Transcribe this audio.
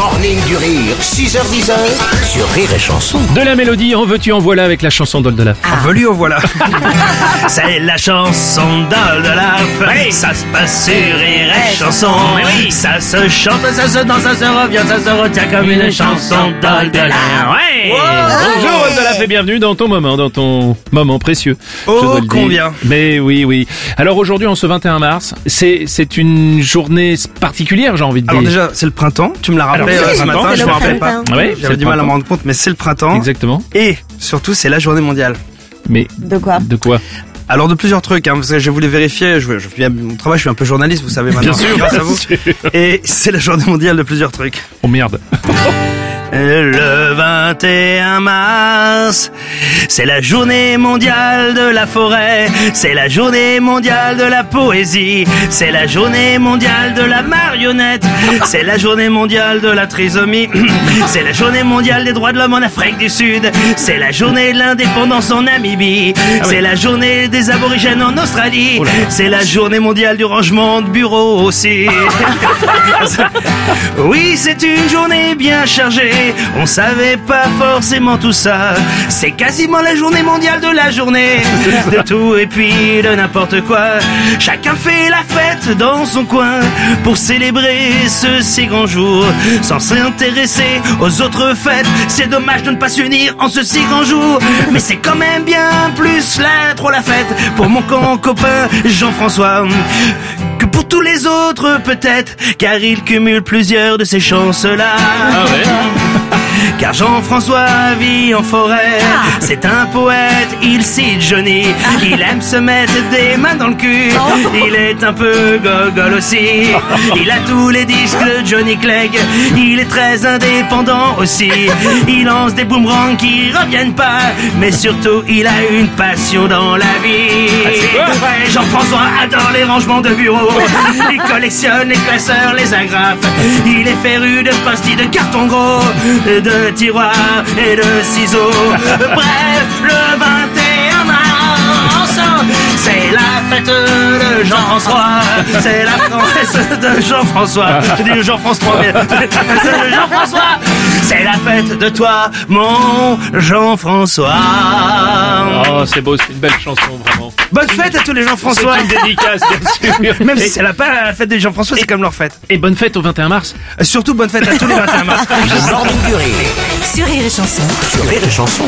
Morning du rire, 6h10 sur Rire et Chanson. De la mélodie, en veux-tu, en voilà avec la chanson d'Oldelaf. En velu, oh voilà. C'est la chanson d'Oldelaf. Ça se passe sur Rire et Chanson. Ça se chante, ça se danse, ça se revient, ça se retient comme une chanson d'Oldelaf. Ouais. Bonjour Oldelaf et bienvenue dans ton moment, dans ton moment précieux. Oh, combien Mais oui, oui. Alors aujourd'hui, en ce 21 mars, c'est c'est une journée particulière, j'ai envie de Alors dire. déjà, c'est le printemps. Tu me l'as rappelé Euh, ce matin, je me le rappelle pas. Ouais, J'avais du mal à me rendre compte, mais c'est le printemps. Exactement. Et surtout, c'est la journée mondiale. Mais De quoi de quoi Alors de plusieurs trucs, hein, parce que je voulais vérifier. Je, je fais mon travail, je suis un peu journaliste, vous savez maintenant. Bien sûr, grâce à vous. Et c'est la journée mondiale de plusieurs trucs. Oh merde. Le 21 mars, c'est la journée mondiale de la forêt, c'est la journée mondiale de la poésie, c'est la journée mondiale de la marionnette, c'est la journée mondiale de la trisomie, c'est la journée mondiale des droits de l'homme en Afrique du Sud, c'est la journée de l'indépendance en Namibie, c'est la journée des aborigènes en Australie, c'est la journée mondiale du rangement de bureau aussi. Oui, c'est une journée bien chargée. On savait pas forcément tout ça. C'est quasiment la journée mondiale de la journée. De tout et puis de n'importe quoi. Chacun fait la fête dans son coin pour célébrer ce si grand jour. Sans s'intéresser aux autres fêtes. C'est dommage de ne pas s'unir en ce si grand jour. Mais c'est quand même bien plus là, trop la fête pour mon con copain Jean-François que pour tous les autres peut-être, car il cumule plusieurs de ces chances-là. Ah ouais? Car Jean-François vit en forêt, c'est un poète, il cite Johnny, il aime se mettre des mains dans le cul, il est un peu gogol aussi, il a tous les disques de Johnny Clegg, il est très indépendant aussi, il lance des boomerangs qui reviennent pas, mais surtout il a une passion dans la vie. Ouais, Jean-François adore les rangements de bureau. Il collectionne les classeurs, les agrafes. Il est féru de pastilles de carton gros, de tiroirs et de ciseaux. Bref, le 21 mars, c'est la fête de Jean-François. C'est la fête de Jean-François. Je dis Jean-France 3, mais la fête de Jean-François. C'est la fête de toi, mon Jean-François. Oh, c'est beau, c'est une belle chanson, vraiment. Bonne fête à tous les C'est Jean-François. une dédicace, bien sûr. Même si c'est la, pas la fête des Jean-François, c'est comme leur fête. et bonne fête au 21 mars. Euh, Surtout bonne fête à tous les 21 mars. Sur Rire et Chanson. sur Rire et Chanson.